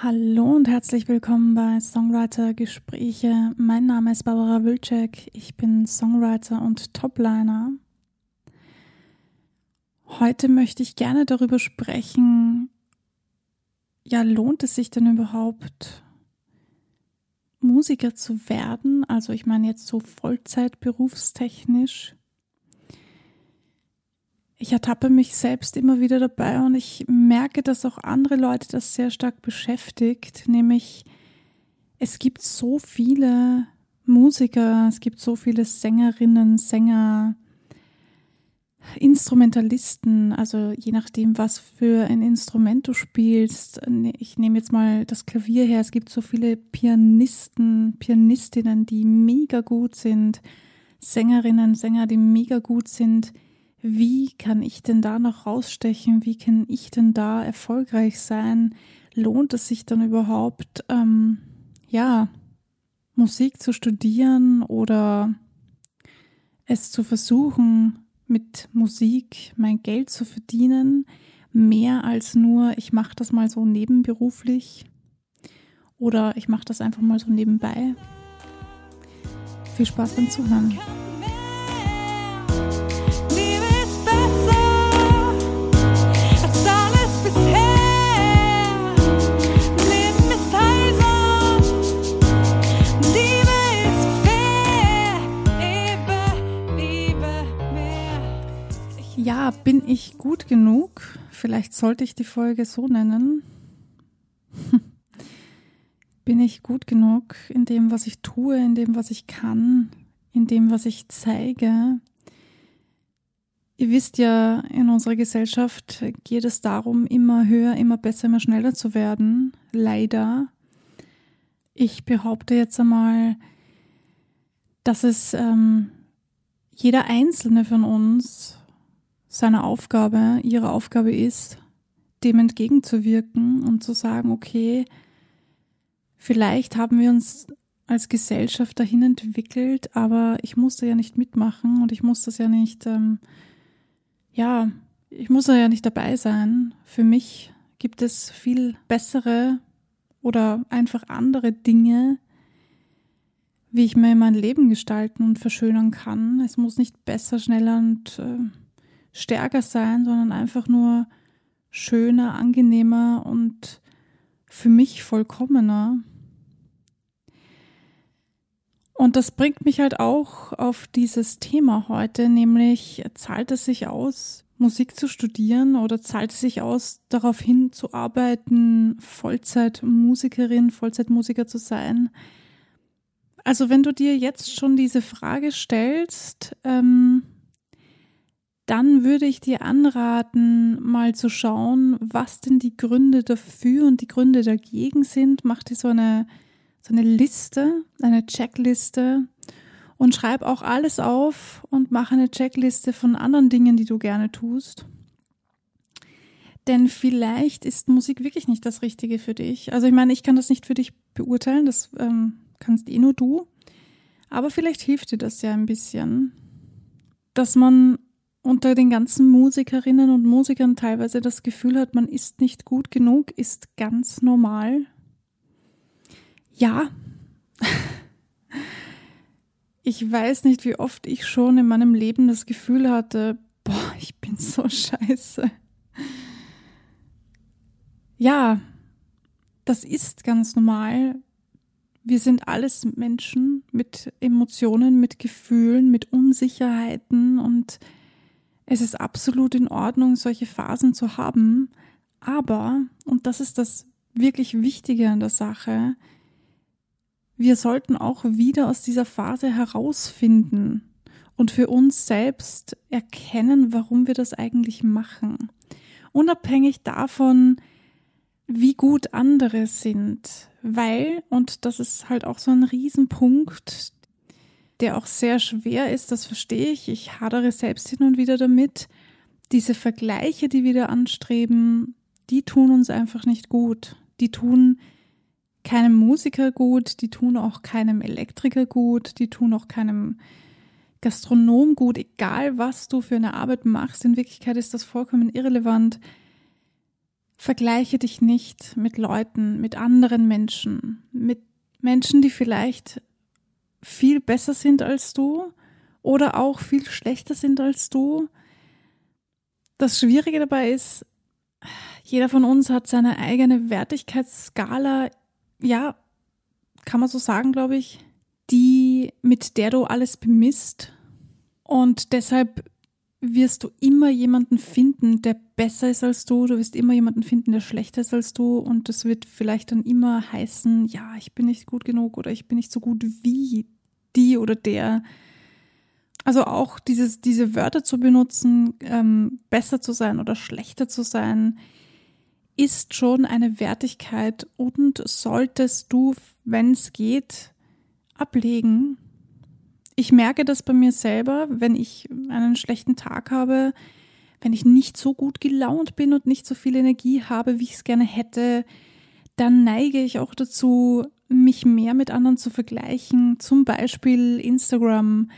Hallo und herzlich willkommen bei Songwriter Gespräche. Mein Name ist Barbara Wilczek. Ich bin Songwriter und Topliner. Heute möchte ich gerne darüber sprechen, ja, lohnt es sich denn überhaupt, Musiker zu werden? Also ich meine jetzt so Vollzeit berufstechnisch ich ertappe mich selbst immer wieder dabei und ich merke, dass auch andere Leute das sehr stark beschäftigt, nämlich es gibt so viele Musiker, es gibt so viele Sängerinnen, Sänger, Instrumentalisten, also je nachdem, was für ein Instrument du spielst. Ich nehme jetzt mal das Klavier her. Es gibt so viele Pianisten, Pianistinnen, die mega gut sind, Sängerinnen, Sänger, die mega gut sind wie kann ich denn da noch rausstechen? Wie kann ich denn da erfolgreich sein? Lohnt es sich dann überhaupt, ähm, ja, Musik zu studieren oder es zu versuchen, mit Musik mein Geld zu verdienen? Mehr als nur, ich mache das mal so nebenberuflich oder ich mache das einfach mal so nebenbei. Viel Spaß beim Zuhören. Vielleicht sollte ich die Folge so nennen. bin ich gut genug in dem, was ich tue, in dem, was ich kann, in dem, was ich zeige? Ihr wisst ja, in unserer Gesellschaft geht es darum, immer höher, immer besser, immer schneller zu werden. Leider. Ich behaupte jetzt einmal, dass es ähm, jeder einzelne von uns seine Aufgabe, ihre Aufgabe ist, dem entgegenzuwirken und zu sagen, okay, vielleicht haben wir uns als Gesellschaft dahin entwickelt, aber ich musste ja nicht mitmachen und ich muss das ja nicht, ähm, ja, ich muss ja nicht dabei sein. Für mich gibt es viel bessere oder einfach andere Dinge, wie ich mir mein Leben gestalten und verschönern kann. Es muss nicht besser, schneller und äh, stärker sein, sondern einfach nur schöner, angenehmer und für mich vollkommener. Und das bringt mich halt auch auf dieses Thema heute, nämlich zahlt es sich aus, Musik zu studieren oder zahlt es sich aus, darauf hinzuarbeiten, Vollzeitmusikerin, Vollzeitmusiker zu sein? Also wenn du dir jetzt schon diese Frage stellst, ähm, dann würde ich dir anraten, mal zu schauen, was denn die Gründe dafür und die Gründe dagegen sind. Mach dir so eine, so eine Liste, eine Checkliste und schreib auch alles auf und mach eine Checkliste von anderen Dingen, die du gerne tust. Denn vielleicht ist Musik wirklich nicht das Richtige für dich. Also ich meine, ich kann das nicht für dich beurteilen, das ähm, kannst eh nur du. Aber vielleicht hilft dir das ja ein bisschen, dass man unter den ganzen Musikerinnen und Musikern teilweise das Gefühl hat, man ist nicht gut genug, ist ganz normal. Ja. Ich weiß nicht, wie oft ich schon in meinem Leben das Gefühl hatte, boah, ich bin so scheiße. Ja, das ist ganz normal. Wir sind alles Menschen mit Emotionen, mit Gefühlen, mit Unsicherheiten und es ist absolut in Ordnung, solche Phasen zu haben, aber, und das ist das wirklich Wichtige an der Sache, wir sollten auch wieder aus dieser Phase herausfinden und für uns selbst erkennen, warum wir das eigentlich machen. Unabhängig davon, wie gut andere sind, weil, und das ist halt auch so ein Riesenpunkt, der auch sehr schwer ist, das verstehe ich. Ich hadere selbst hin und wieder damit. Diese Vergleiche, die wir da anstreben, die tun uns einfach nicht gut. Die tun keinem Musiker gut, die tun auch keinem Elektriker gut, die tun auch keinem Gastronom gut, egal was du für eine Arbeit machst. In Wirklichkeit ist das vollkommen irrelevant. Vergleiche dich nicht mit Leuten, mit anderen Menschen, mit Menschen, die vielleicht viel besser sind als du oder auch viel schlechter sind als du. Das Schwierige dabei ist, jeder von uns hat seine eigene Wertigkeitsskala, ja, kann man so sagen, glaube ich, die, mit der du alles bemisst. Und deshalb wirst du immer jemanden finden, der besser ist als du. Du wirst immer jemanden finden, der schlechter ist als du. Und das wird vielleicht dann immer heißen, ja, ich bin nicht gut genug oder ich bin nicht so gut wie die oder der. Also auch dieses, diese Wörter zu benutzen, ähm, besser zu sein oder schlechter zu sein, ist schon eine Wertigkeit und solltest du, wenn es geht, ablegen. Ich merke das bei mir selber, wenn ich einen schlechten Tag habe, wenn ich nicht so gut gelaunt bin und nicht so viel Energie habe, wie ich es gerne hätte, dann neige ich auch dazu, mich mehr mit anderen zu vergleichen. Zum Beispiel Instagram.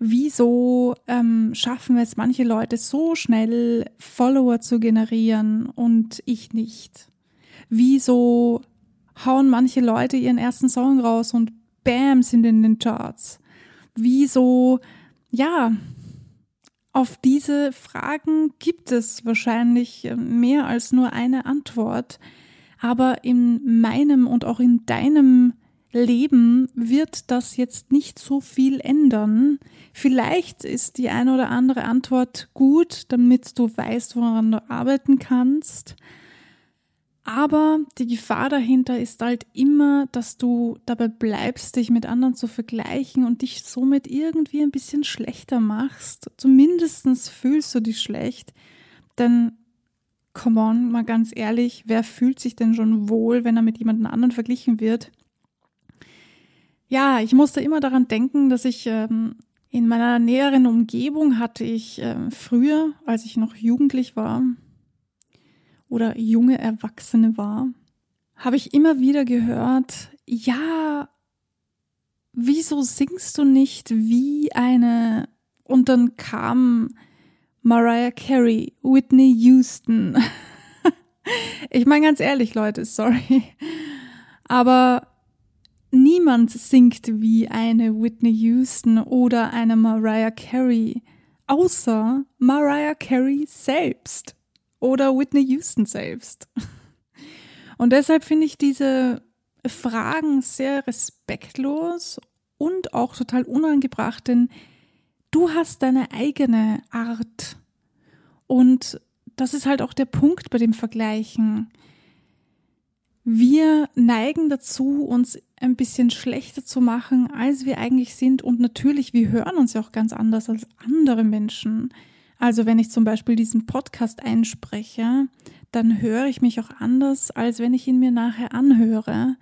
Wieso ähm, schaffen es manche Leute so schnell, Follower zu generieren und ich nicht? Wieso hauen manche Leute ihren ersten Song raus und bam sind in den Charts? Wieso, ja, auf diese Fragen gibt es wahrscheinlich mehr als nur eine Antwort. Aber in meinem und auch in deinem Leben wird das jetzt nicht so viel ändern. Vielleicht ist die eine oder andere Antwort gut, damit du weißt, woran du arbeiten kannst. Aber die Gefahr dahinter ist halt immer, dass du dabei bleibst, dich mit anderen zu vergleichen und dich somit irgendwie ein bisschen schlechter machst. Zumindest fühlst du dich schlecht. Denn come on, mal ganz ehrlich, wer fühlt sich denn schon wohl, wenn er mit jemand anderen verglichen wird? Ja, ich musste immer daran denken, dass ich ähm, in meiner näheren Umgebung hatte ich äh, früher, als ich noch jugendlich war oder junge Erwachsene war, habe ich immer wieder gehört, ja, wieso singst du nicht wie eine und dann kam Mariah Carey, Whitney Houston. ich meine ganz ehrlich, Leute, sorry. Aber niemand singt wie eine Whitney Houston oder eine Mariah Carey, außer Mariah Carey selbst oder Whitney Houston selbst. Und deshalb finde ich diese Fragen sehr respektlos und auch total unangebracht, denn du hast deine eigene Art. Und das ist halt auch der Punkt bei dem Vergleichen. Wir neigen dazu, uns ein bisschen schlechter zu machen, als wir eigentlich sind. Und natürlich, wir hören uns ja auch ganz anders als andere Menschen. Also wenn ich zum Beispiel diesen Podcast einspreche, dann höre ich mich auch anders, als wenn ich ihn mir nachher anhöre.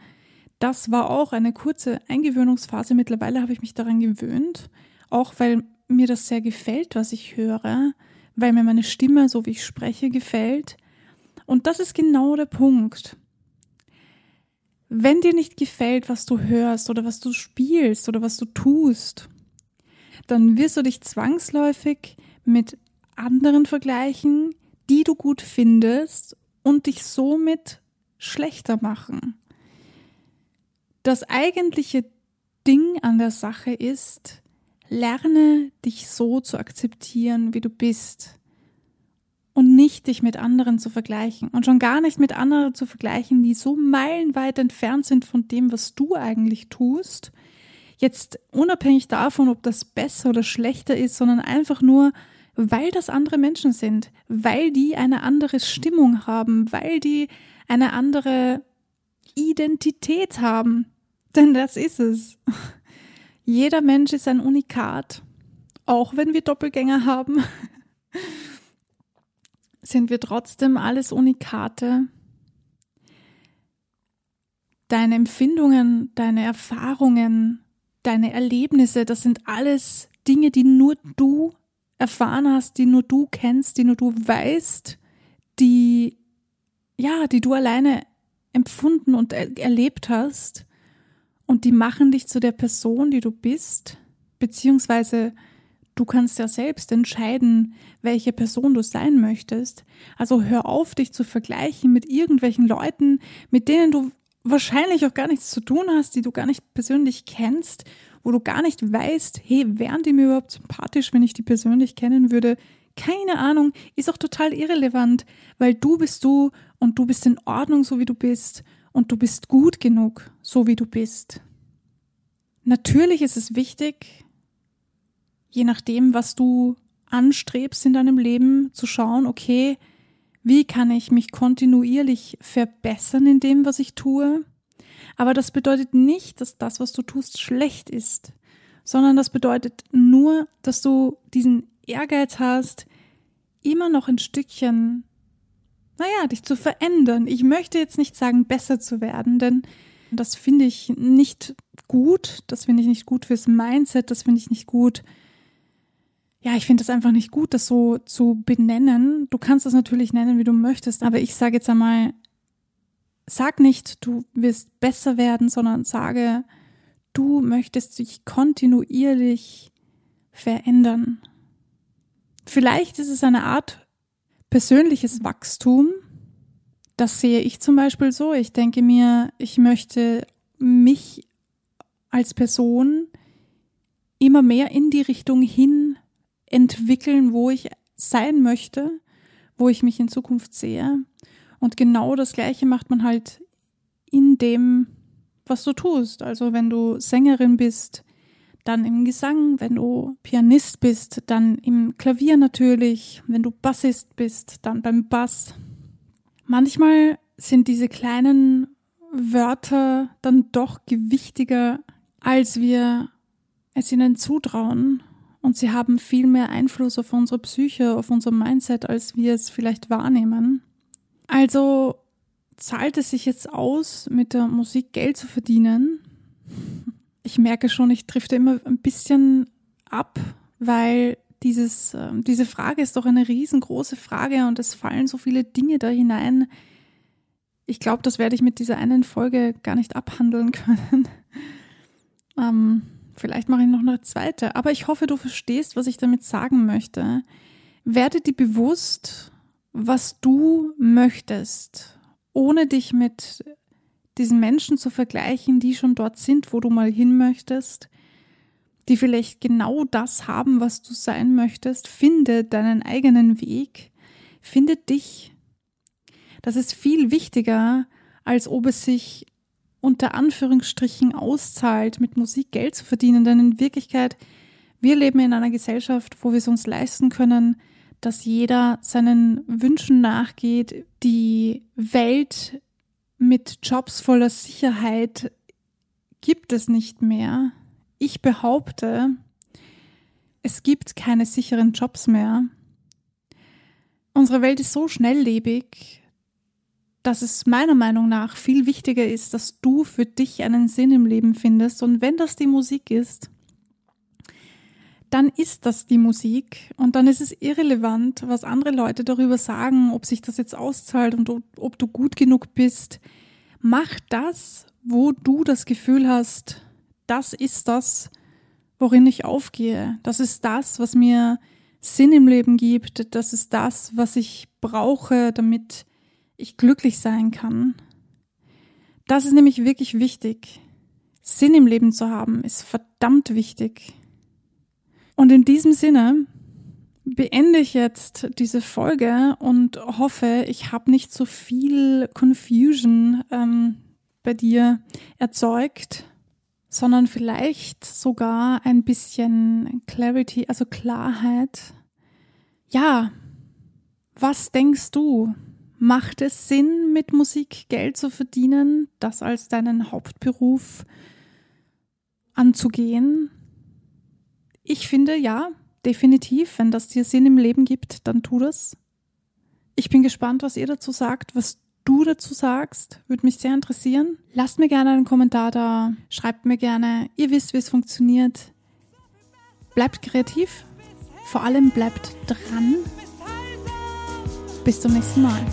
Das war auch eine kurze Eingewöhnungsphase. Mittlerweile habe ich mich daran gewöhnt, auch weil mir das sehr gefällt, was ich höre, weil mir meine Stimme, so wie ich spreche, gefällt. Und das ist genau der Punkt. Wenn dir nicht gefällt, was du hörst oder was du spielst oder was du tust, dann wirst du dich zwangsläufig mit anderen vergleichen, die du gut findest und dich somit schlechter machen. Das eigentliche Ding an der Sache ist, Lerne dich so zu akzeptieren, wie du bist und nicht dich mit anderen zu vergleichen und schon gar nicht mit anderen zu vergleichen, die so meilenweit entfernt sind von dem, was du eigentlich tust. Jetzt unabhängig davon, ob das besser oder schlechter ist, sondern einfach nur, weil das andere Menschen sind, weil die eine andere Stimmung haben, weil die eine andere Identität haben. Denn das ist es. Jeder Mensch ist ein Unikat. Auch wenn wir Doppelgänger haben, sind wir trotzdem alles Unikate. Deine Empfindungen, deine Erfahrungen, deine Erlebnisse, das sind alles Dinge, die nur du erfahren hast, die nur du kennst, die nur du weißt, die, ja, die du alleine empfunden und er erlebt hast. Und die machen dich zu der Person, die du bist, beziehungsweise Du kannst ja selbst entscheiden, welche Person du sein möchtest. Also hör auf, dich zu vergleichen mit irgendwelchen Leuten, mit denen du wahrscheinlich auch gar nichts zu tun hast, die du gar nicht persönlich kennst, wo du gar nicht weißt, hey, wären die mir überhaupt sympathisch, wenn ich die persönlich kennen würde? Keine Ahnung, ist auch total irrelevant, weil du bist du und du bist in Ordnung, so wie du bist und du bist gut genug, so wie du bist. Natürlich ist es wichtig, je nachdem, was du anstrebst in deinem Leben, zu schauen, okay, wie kann ich mich kontinuierlich verbessern in dem, was ich tue? Aber das bedeutet nicht, dass das, was du tust, schlecht ist, sondern das bedeutet nur, dass du diesen Ehrgeiz hast, immer noch ein Stückchen, naja, dich zu verändern. Ich möchte jetzt nicht sagen, besser zu werden, denn das finde ich nicht gut. Das finde ich nicht gut fürs Mindset. Das finde ich nicht gut ja, ich finde es einfach nicht gut, das so zu benennen. Du kannst es natürlich nennen, wie du möchtest, aber ich sage jetzt einmal, sag nicht, du wirst besser werden, sondern sage, du möchtest dich kontinuierlich verändern. Vielleicht ist es eine Art persönliches Wachstum. Das sehe ich zum Beispiel so. Ich denke mir, ich möchte mich als Person immer mehr in die Richtung hin entwickeln, wo ich sein möchte, wo ich mich in Zukunft sehe. Und genau das Gleiche macht man halt in dem, was du tust. Also wenn du Sängerin bist, dann im Gesang, wenn du Pianist bist, dann im Klavier natürlich, wenn du Bassist bist, dann beim Bass. Manchmal sind diese kleinen Wörter dann doch gewichtiger, als wir es ihnen zutrauen. Und sie haben viel mehr Einfluss auf unsere Psyche, auf unser Mindset, als wir es vielleicht wahrnehmen. Also zahlt es sich jetzt aus, mit der Musik Geld zu verdienen? Ich merke schon, ich drifte immer ein bisschen ab, weil dieses, ähm, diese Frage ist doch eine riesengroße Frage und es fallen so viele Dinge da hinein. Ich glaube, das werde ich mit dieser einen Folge gar nicht abhandeln können. ähm, Vielleicht mache ich noch eine zweite. Aber ich hoffe, du verstehst, was ich damit sagen möchte. Werde dir bewusst, was du möchtest, ohne dich mit diesen Menschen zu vergleichen, die schon dort sind, wo du mal hin möchtest, die vielleicht genau das haben, was du sein möchtest. Finde deinen eigenen Weg. Finde dich. Das ist viel wichtiger, als ob es sich unter Anführungsstrichen auszahlt, mit Musik Geld zu verdienen. Denn in Wirklichkeit, wir leben in einer Gesellschaft, wo wir es uns leisten können, dass jeder seinen Wünschen nachgeht. Die Welt mit Jobs voller Sicherheit gibt es nicht mehr. Ich behaupte, es gibt keine sicheren Jobs mehr. Unsere Welt ist so schnelllebig, dass es meiner Meinung nach viel wichtiger ist, dass du für dich einen Sinn im Leben findest. Und wenn das die Musik ist, dann ist das die Musik und dann ist es irrelevant, was andere Leute darüber sagen, ob sich das jetzt auszahlt und ob, du gut genug bist. Mach das, wo du das Gefühl hast, das ist das, worin ich aufgehe. Das ist das, was mir Sinn im Leben gibt. Das ist das, was ich brauche, damit ich glücklich sein kann. Das ist nämlich wirklich wichtig. Sinn im Leben zu haben ist verdammt wichtig. Und in diesem Sinne beende ich jetzt diese Folge und hoffe, ich habe nicht so viel Confusion ähm, bei dir erzeugt, sondern vielleicht sogar ein bisschen Clarity, also Klarheit. Ja, was denkst du? Macht es Sinn, mit Musik Geld zu verdienen, das als deinen Hauptberuf anzugehen? Ich finde ja, definitiv. Wenn das dir Sinn im Leben gibt, dann tu das. Ich bin gespannt, was ihr dazu sagt, was du dazu sagst. Würde mich sehr interessieren. Lasst mir gerne einen Kommentar da. Schreibt mir gerne. Ihr wisst, wie es funktioniert. Bleibt kreativ. Vor allem bleibt dran. Bis zum nächsten Mal.